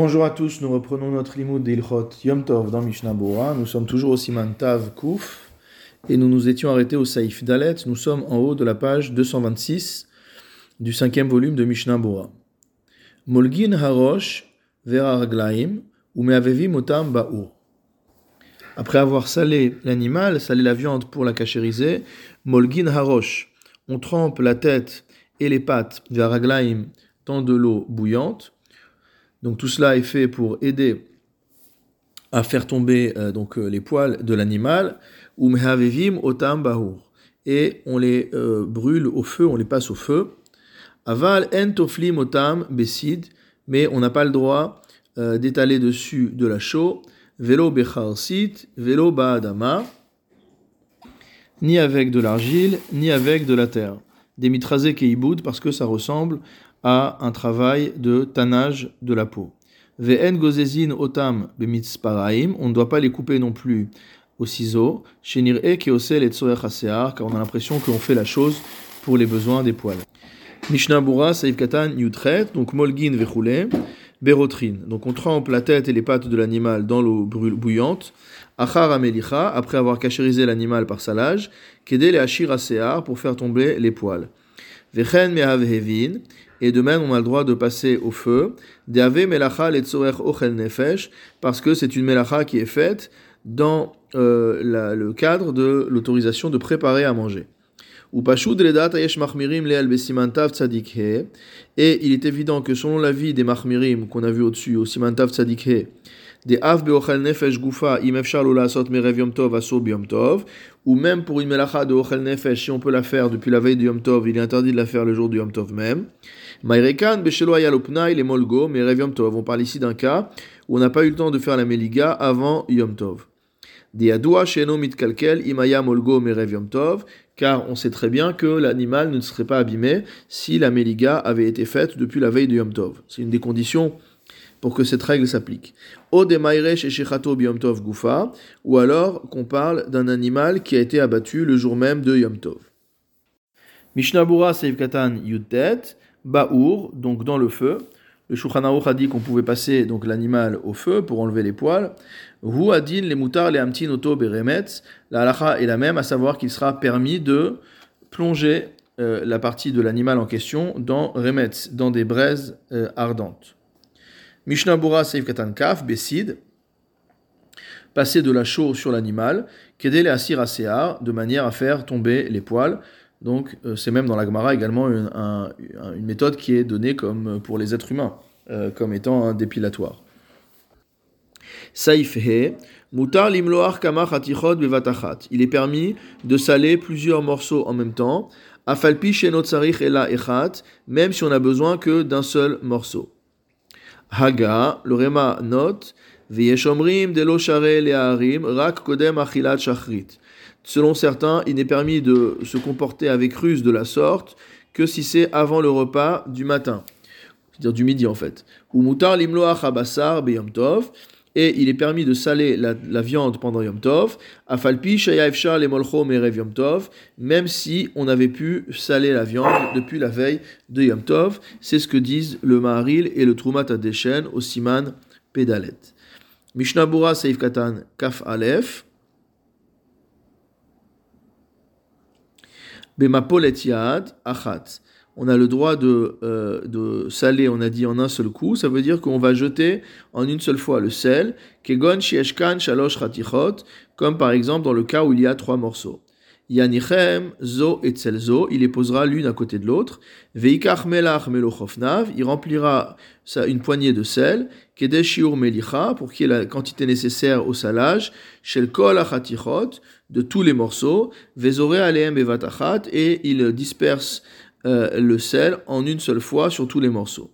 Bonjour à tous, nous reprenons notre limoud d'Ilchot Yom Tov dans Mishnah. Nous sommes toujours au Siman Tav Kouf et nous nous étions arrêtés au Saïf Dalet. Nous sommes en haut de la page 226 du cinquième volume de Mishnah. Molgin Harosh Vera Raglaim ou Meavevim Otam Ba'ur? Après avoir salé l'animal, salé la viande pour la cachériser, Molgin Harosh, on trempe la tête et les pattes Vera Raglaim dans de l'eau bouillante donc tout cela est fait pour aider à faire tomber euh, donc euh, les poils de l'animal. otam bahur. Et on les euh, brûle au feu, on les passe au feu. Aval en toflim otam besid. Mais on n'a pas le droit d'étaler dessus de la chaux. Velo becharsit, velo baadama. Ni avec de l'argile, ni avec de la terre. Des mitrasés keiboud parce que ça ressemble à un travail de tannage de la peau. Ve'en gozezin otam bemitzparaim, on ne doit pas les couper non plus au ciseau. Shenir e keosel et car on a l'impression qu'on fait la chose pour les besoins des poils. Mishnah Bura, Saïf Katan, Yutret, donc Molgin Vechule, Bérotrine. Donc on trempe la tête et les pattes de l'animal dans l'eau bouillante. Achar Amelicha, après avoir cachérisé l'animal par salage, Kedel et Ashir pour faire tomber les poils. Vechen Mehavhevin, et de même on a le droit de passer au feu. melacha ochel nefesh, parce que c'est une melacha qui est faite dans euh, le cadre de l'autorisation de préparer à manger. Et il est évident que selon l'avis des mahmirim qu'on a vu au-dessus, au simantav tzadikhe, des av beochel nefesh gufa im efshar lo lasot merev yom tov aso yom tov, ou même pour une melacha de ochel nefesh, si on peut la faire depuis la veille du yom tov, il est interdit de la faire le jour du yom tov même. Maïrekan, Beshelo Ayalopnai, les Molgo, mais Rev Yom Tov. On parle ici d'un cas où on n'a pas eu le temps de faire la Meliga avant Yom Tov. Diadoua, Sheno Mitkalkel, Imaya Molgo, Merev Yom Tov, car on sait très bien que l'animal ne serait pas abîmé si la Meliga avait été faite depuis la veille de Yom Tov. C'est une des conditions pour que cette règle s'applique. Gufa, ou alors qu'on parle d'un animal qui a été abattu le jour même de Yom Tov. Mishnabura Seif Katan Ba'ur, donc dans le feu. Le Shulchan a dit qu'on pouvait passer donc l'animal au feu pour enlever les poils. Hu adin les moutards les amtin oto beremetz. La halacha est la même, à savoir qu'il sera permis de plonger euh, la partie de l'animal en question dans remetz, dans des braises euh, ardentes. Mishnah Bura Seif Katan Kaf, Besid, passer de la chaux sur l'animal, kedele asir de manière à faire tomber les poils. Donc euh, c'est même dans la Gemara également une, méthode qui est donnée comme euh, pour les êtres humains, euh, comme étant un dépilatoire. Saïfhe, mutar limloar bevatachat. Il est permis de saler plusieurs morceaux en même temps. Afalpi shenot sarich ela echat, même si on a besoin que d'un seul morceau. Haga, le Rema note, veyeshomrim delo share le'arim rak kodem achilat shachrit. Selon certains, il n'est permis de se comporter avec ruse de la sorte que si c'est avant le repas du matin, c'est-à-dire du midi en fait. Ou mutar limloach abassar beyom tov, et il est permis de saler la, viande pendant Yom Tov, afalpi shayafshar les molcho merev Yom Tov, même si on avait pu saler la viande depuis la veille de Yom Tov. C'est ce que disent le Maharil et le Trumat Adeshen au Siman Pedalet. Mishnabura Seif Katan Kaf Aleph. achat. On a le droit de, euh, de, saler, on a dit en un seul coup. Ça veut dire qu'on va jeter en une seule fois le sel. Kegon shieshkan shalosh ratichot. Comme par exemple dans le cas où il y a trois morceaux. Yanichem, zo et zo, il les posera l'une à côté de l'autre. Veikach melach melochofnav, il remplira une poignée de sel. Kedeshiur melicha, pour qu'il y ait la quantité nécessaire au salage. Shel kol achatichot, de tous les morceaux. Vezore aleem bevatachat, et il disperse euh, le sel en une seule fois sur tous les morceaux.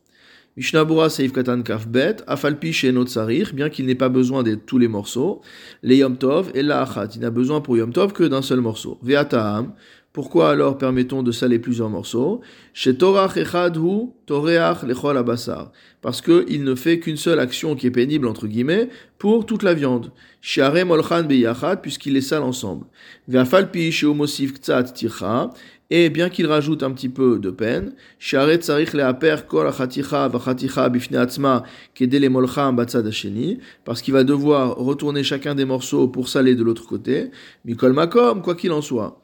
Mishnabura Seif Katan Kafbet, Afalpi Shenot Sarir, bien qu'il n'ait pas besoin de tous les morceaux, les Yom Tov et la Achat, il n'a besoin pour Yom Tov que d'un seul morceau. Ve'ataam, pourquoi alors permettons de saler plusieurs morceaux Chez Torach Echad Hu Toreach Lechol Abassar. parce qu'il ne fait qu'une seule action qui est pénible, entre guillemets, pour toute la viande. Share molchan beyachad, puisqu'il les sale ensemble. Ve'afalpi sheomosif ktsat tircha, et bien qu'il rajoute un petit peu de peine, Share tsarich leaper kol achaticha vachaticha bifne atzma kedele molcham batzad hasheni, parce qu'il va devoir retourner chacun des morceaux pour saler de l'autre côté. Mikol makom, quoi qu'il en soit.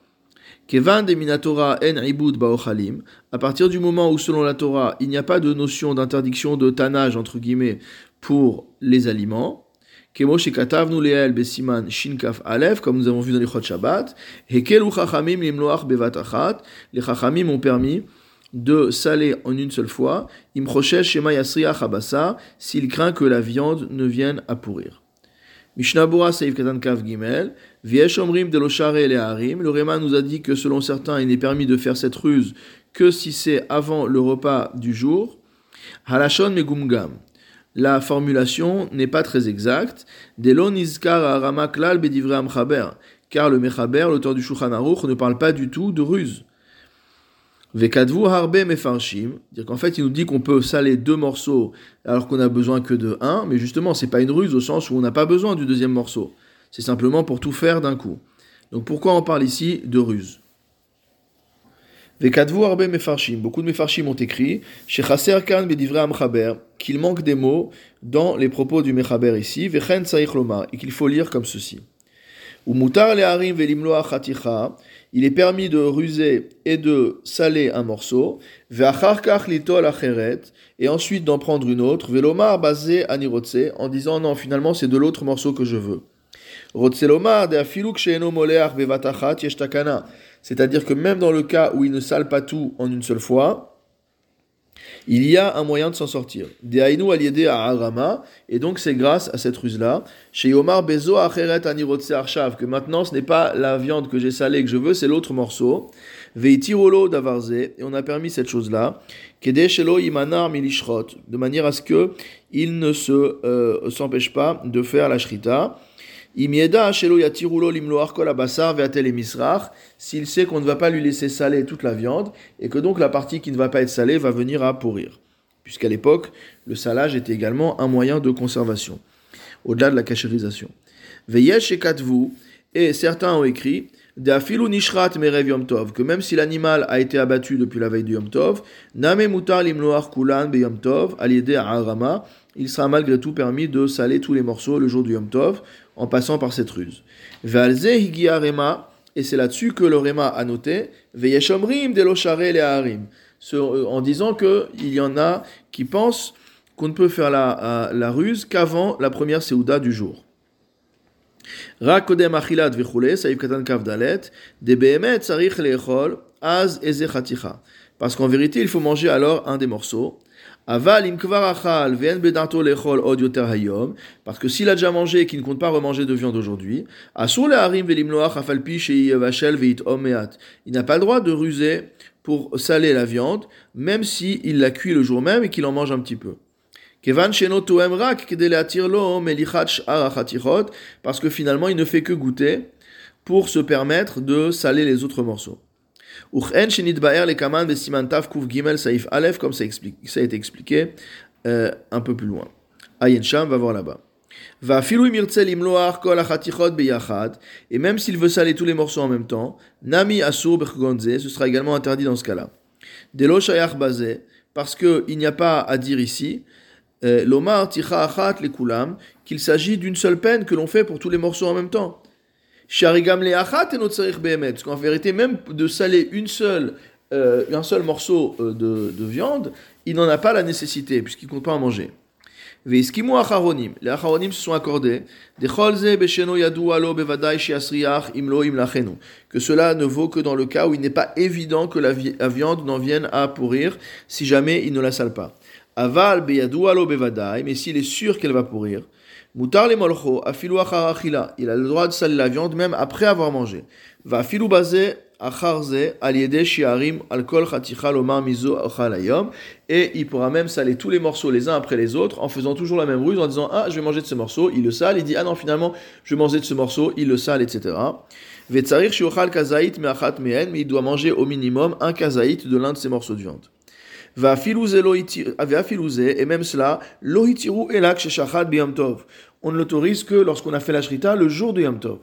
Kevan de minatora en ibud baochalim, à partir du moment où selon la Torah, il n'y a pas de notion d'interdiction de tannage, entre guillemets, pour les aliments, Kemo shekatavnu leel besiman shinkaf alef, comme nous avons vu dans les Chot Shabbat, hekelu chachamim limloach bevatachat, les chachamim ont permis de saler en une seule fois, im shema yasriach abasa, s'il craint que la viande ne vienne à pourrir. Mishnah Seif Katan Kav Gimel, Viesh Omrim de Loshare et Harim. Le Réma nous a dit que selon certains, il n'est permis de faire cette ruse que si c'est avant le repas du jour. Halashon Megumgam. La formulation n'est pas très exacte. Delon Izkar Arama Klal Bedivre Amchaber. Car le Mechaber, l'auteur du Shulchan Aruch, ne parle pas du tout de ruse. Vekadvu harbe mefarshim, dire qu'en fait il nous dit qu'on peut saler deux morceaux alors qu'on a besoin que de un, mais justement c'est pas une ruse au sens où on n'a pas besoin du deuxième morceau. C'est simplement pour tout faire d'un coup. Donc pourquoi on parle ici de ruse? Vekadvu harbe mefarshim, beaucoup de mefarshim ont écrit Shechaser kan amchaber, qu'il manque des mots dans les propos du mechaber ici, vechen et qu'il faut lire comme ceci. Ou mutar leharim velimlo achaticha, il est permis de ruser et de saler un morceau, et ensuite d'en prendre une autre, velomar basé anirotse, en disant non, finalement c'est de l'autre morceau que je veux. C'est-à-dire que même dans le cas où il ne sale pas tout en une seule fois, il y a un moyen de s'en sortir. à et donc c'est grâce à cette ruse-là, chez Yomar Bezo Acheret Arshav, que maintenant ce n'est pas la viande que j'ai salée que je veux, c'est l'autre morceau. Veitirolo Davarze, et on a permis cette chose-là, Kedeshelo Imanar Milishrot, de manière à ce que il ne se euh, s'empêche pas de faire la shrita. S'il sait qu'on ne va pas lui laisser saler toute la viande et que donc la partie qui ne va pas être salée va venir à pourrir. Puisqu'à l'époque, le salage était également un moyen de conservation, au-delà de la cachérisation. Veyesh et et certains ont écrit nishrat que même si l'animal a été abattu depuis la veille du yom tov, kulan il sera malgré tout permis de saler tous les morceaux le jour du yom tov, en passant par cette ruse. Et c'est là-dessus que le rema a noté, harim, en disant qu'il y en a qui pensent qu'on ne peut faire la, la ruse qu'avant la première seouda du jour. Vechule, saïf katan kavdalet, de behemet sarich leechol, az eze Parce qu'en vérité, il faut manger alors un des morceaux. Aval im achal vien bedato lechol od yoter hayom, parce que s'il a déjà mangé et qu'il ne compte pas remanger de viande aujourd'hui, asur le harim velimloach afalpi shei vachel veit omeat. Il n'a pas le droit de ruser pour saler la viande, même si il la cuit le jour même et qu'il en mange un petit peu. Parce que finalement il ne fait que goûter pour se permettre de saler les autres morceaux. Uchen shenit baer le kaman besimantav kuf gimel saif alef, comme ça, a été expliqué euh, un peu plus loin. Ayen Sham va voir là-bas. Va filu mirtzel imloar kol achatichot beyachad, et même s'il veut saler tous les morceaux en même temps, nami asur bergonze, ce sera également interdit dans ce cas-là. Delo shayach bazé, parce qu'il n'y a pas à dire ici, euh, l'omar ticha achat le kulam, qu'il s'agit d'une seule peine que l'on fait pour tous les morceaux en même temps. Parce qu'en vérité, même de saler une seule, euh, un seul morceau euh, de, de, viande, il n'en a pas la nécessité, puisqu'il ne compte pas en manger. Les acharonim se sont accordés que cela ne vaut que dans le cas où il n'est pas évident que la, viande n'en vienne à pourrir si jamais il ne la sale pas. Aval mais s'il est sûr qu'elle va pourrir, Mutar le molcho, afilu achila. Il a le droit de saler la viande même après avoir mangé. Va afilu bazé acharze aliede shiarim alkol chaticha lomar mizo achalayom. Et il pourra même saler tous les morceaux les uns après les autres en faisant toujours la même ruse en disant Ah, je vais manger de ce morceau. Il le sale. Il dit Ah non, finalement, je vais manger de ce morceau. Il le sale, etc. Vetzarir shiochal kazaït me'achat mehen. Mais il doit manger au minimum un kazaït de l'un de ces morceaux de viande. Va et même cela, lohitiru elak sheshachad biyam tov. On ne l'autorise que lorsqu'on a fait la shrita le jour de Yom Tov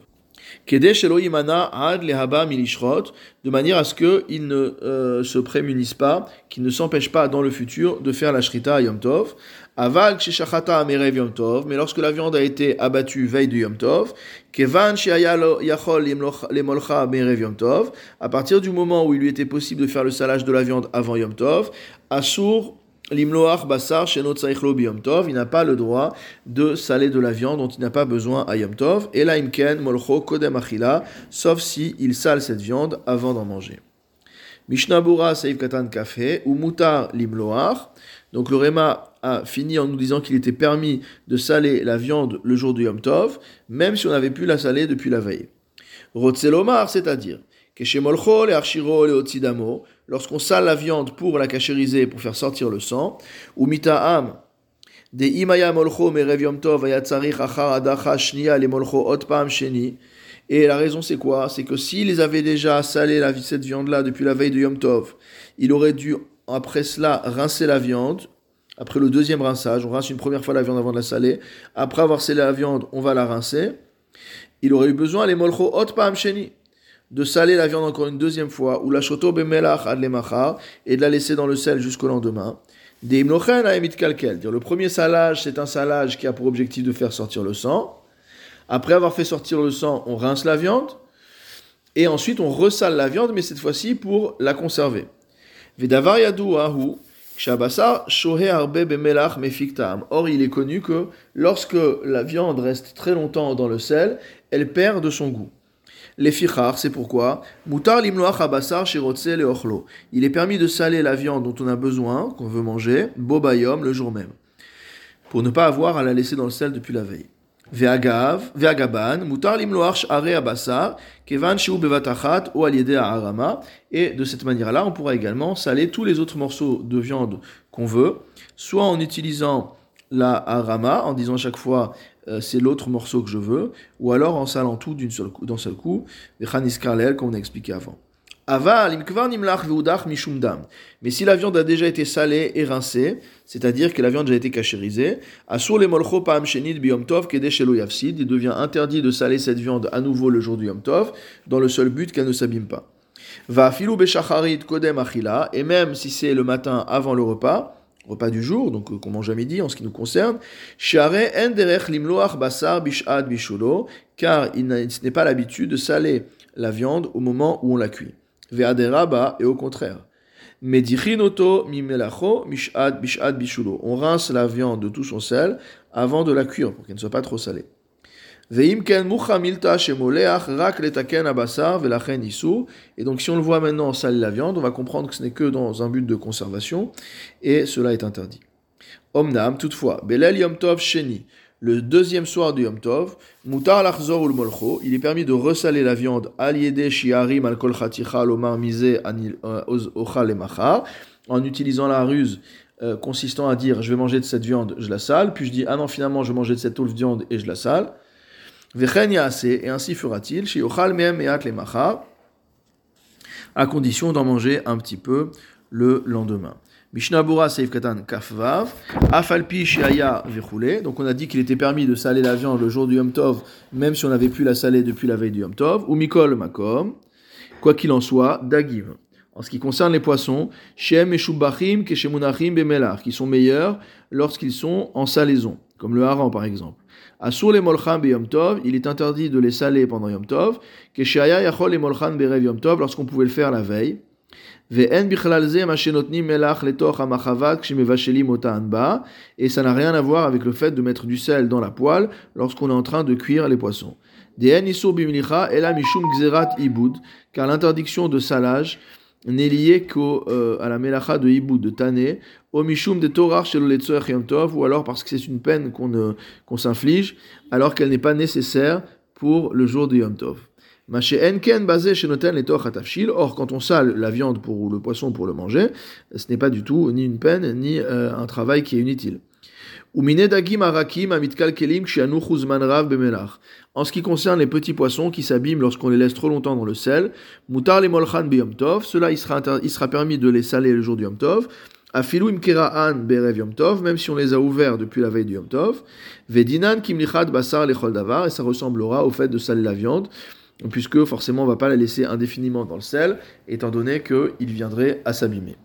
de manière à ce qu'ils ne euh, se prémunissent pas, qu'ils ne s'empêchent pas dans le futur de faire la shrita à Yom Tov. Aval amerev Yom Tov, mais lorsque la viande a été abattue veille du Yom Tov, kevan yachol amerev Yom Tov, à partir du moment où il lui était possible de faire le salage de la viande avant Yom Tov, Asur L'imloach basar Tov, il n'a pas le droit de saler de la viande dont il n'a pas besoin à Yom Tov. Et la imken molcho kodem achila, sauf si il sale cette viande avant d'en manger. Mishnabura Saïf Katan Kafé ou Mutar Limloach. Donc le Réma a fini en nous disant qu'il était permis de saler la viande le jour du Yom Tov, même si on avait pu la saler depuis la veille. Rotzelomar, c'est-à-dire, Lorsqu'on sale la viande pour la cachériser, pour faire sortir le sang, ou mita'am, de imaya molcho merev yom tov achar shnia le molcho otpam sheni. Et la raison c'est quoi? C'est que s'ils avaient déjà salé la, cette viande-là depuis la veille de Yom Tov, il aurait dû après cela rincer la viande. Après le deuxième rinçage, on rince une première fois la viande avant de la saler. Après avoir salé la viande, on va la rincer. Il aurait eu besoin les molcho otpam sheni de saler la viande encore une deuxième fois, ou la choto bemelach ad et de la laisser dans le sel jusqu'au lendemain. Des kalkel. Le premier salage, c'est un salage qui a pour objectif de faire sortir le sang. Après avoir fait sortir le sang, on rince la viande. Et ensuite, on ressale la viande, mais cette fois-ci pour la conserver. Vedavar ahu. Or, il est connu que lorsque la viande reste très longtemps dans le sel, elle perd de son goût. Les fichar, c'est pourquoi? Mutar limloach abassar shirotse le ochlo. Il est permis de saler la viande dont on a besoin, qu'on veut manger, bobayom, le jour même, pour ne pas avoir à la laisser dans le sel depuis la veille. Veagav, veagaban, mutar limloach are abassar, kevan shiu bevatachat ou aliede arama. Et de cette manière-là, on pourra également saler tous les autres morceaux de viande qu'on veut, soit en utilisant la arama, en disant chaque fois euh, c'est l'autre morceau que je veux, ou alors en salant tout d'un seul coup, d'un seul coup, comme on a expliqué avant. Mais si la viande a déjà été salée et rincée, c'est-à-dire que la viande a déjà été cachérisée, il devient interdit de saler cette viande à nouveau le jour du Yom Tov, dans le seul but qu'elle ne s'abîme pas. Va kodem et même si c'est le matin avant le repas, repas du jour, donc euh, qu'on mange à midi en ce qui nous concerne, basar bishad car il n'est pas l'habitude de saler la viande au moment où on la cuit. Ve'aderaba, et au contraire. Medichinoto mimelacho mishad bishad bishulo. On rince la viande de tout son sel avant de la cuire pour qu'elle ne soit pas trop salée. Et donc, si on le voit maintenant saler la viande, on va comprendre que ce n'est que dans un but de conservation, et cela est interdit. Omnam, toutefois, Belel Yom Tov Sheni, le deuxième soir du Yom Tov, Mutar Lachzor ul Molcho, il est permis de ressaler la viande, Aliede Shiarim al Kol Lomar Mise euh, Ochal en utilisant la ruse euh, consistant à dire je vais manger de cette viande, je la sale, puis je dis ah non finalement je vais manger de cette autre viande et je la sale et ainsi fera-t-il, chez à condition d'en manger un petit peu le lendemain. Mishnabura Seif Katan Kafvav, Afalpi Shiaya Vechule. Donc on a dit qu'il était permis de saler la viande le jour du Yom Tov, même si on avait pu la saler depuis la veille du Yom Tov. Ou Mikol Makom. Quoi qu'il en soit, Dagim. En ce qui concerne les poissons, Shem et Shubachim Keshemunachim Bemelar, qui sont meilleurs lorsqu'ils sont en salaison, comme le hareng par exemple. Asur les molchan Yom Tov, il est interdit de les saler pendant Yom Tov. Keshaya yachol les molchan berev Yom Tov, lorsqu'on pouvait le faire la veille. Et ça n'a rien à voir avec le fait de mettre du sel dans la poêle lorsqu'on est en train de cuire les poissons. Car l'interdiction de salage n'est liée qu'à euh, la melacha de ibud, de tané, au mishum de Torah chez le Tov, ou alors parce que c'est une peine qu'on euh, qu'on s'inflige, alors qu'elle n'est pas nécessaire pour le jour de Yom Tov. enken basé chez Noten Or, quand on sale la viande pour, ou le poisson pour le manger, ce n'est pas du tout ni une peine, ni euh, un travail qui est inutile. En ce qui concerne les petits poissons qui s'abîment lorsqu'on les laisse trop longtemps dans le sel, mutar les molchan biyom tov, cela il sera, permis de les saler le jour du yom tov, Afilou imkera'an berev Yom Tov, même si on les a ouverts depuis la veille du Yom Tov. Vedinan kimlichad basar lechol davar, et ça ressemblera au fait de saler la viande, puisque forcément on ne va pas la laisser indéfiniment dans le sel, étant donné qu'il viendrait à s'abîmer.